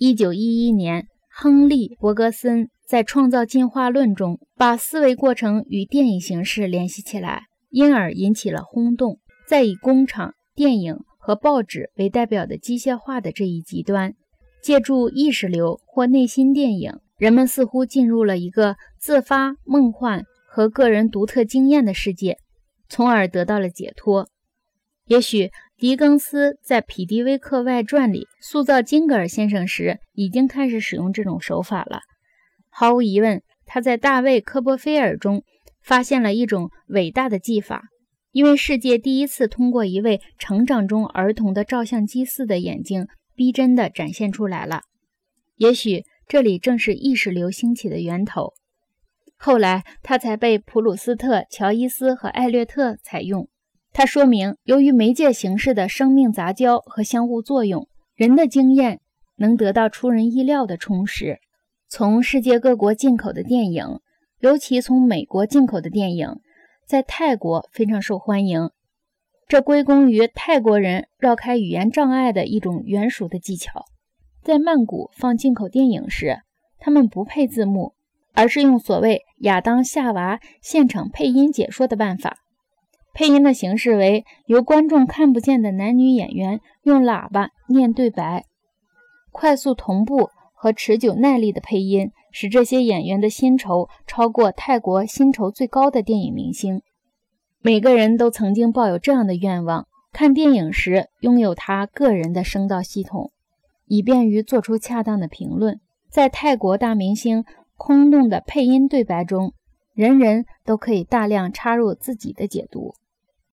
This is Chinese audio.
一九一一年，亨利·伯格森在《创造进化论》中把思维过程与电影形式联系起来，因而引起了轰动。在以工厂、电影和报纸为代表的机械化的这一极端，借助意识流或内心电影，人们似乎进入了一个自发、梦幻和个人独特经验的世界，从而得到了解脱。也许狄更斯在《匹迪威克外传》里塑造金格尔先生时，已经开始使用这种手法了。毫无疑问，他在大卫·科波菲尔中发现了一种伟大的技法，因为世界第一次通过一位成长中儿童的照相机似的眼睛，逼真地展现出来了。也许这里正是意识流兴起的源头。后来，他才被普鲁斯特、乔伊斯和艾略特采用。它说明，由于媒介形式的生命杂交和相互作用，人的经验能得到出人意料的充实。从世界各国进口的电影，尤其从美国进口的电影，在泰国非常受欢迎。这归功于泰国人绕开语言障碍的一种圆熟的技巧。在曼谷放进口电影时，他们不配字幕，而是用所谓“亚当夏娃现场配音解说”的办法。配音的形式为由观众看不见的男女演员用喇叭念对白，快速同步和持久耐力的配音使这些演员的薪酬超过泰国薪酬最高的电影明星。每个人都曾经抱有这样的愿望：看电影时拥有他个人的声道系统，以便于做出恰当的评论。在泰国大明星空洞的配音对白中，人人都可以大量插入自己的解读。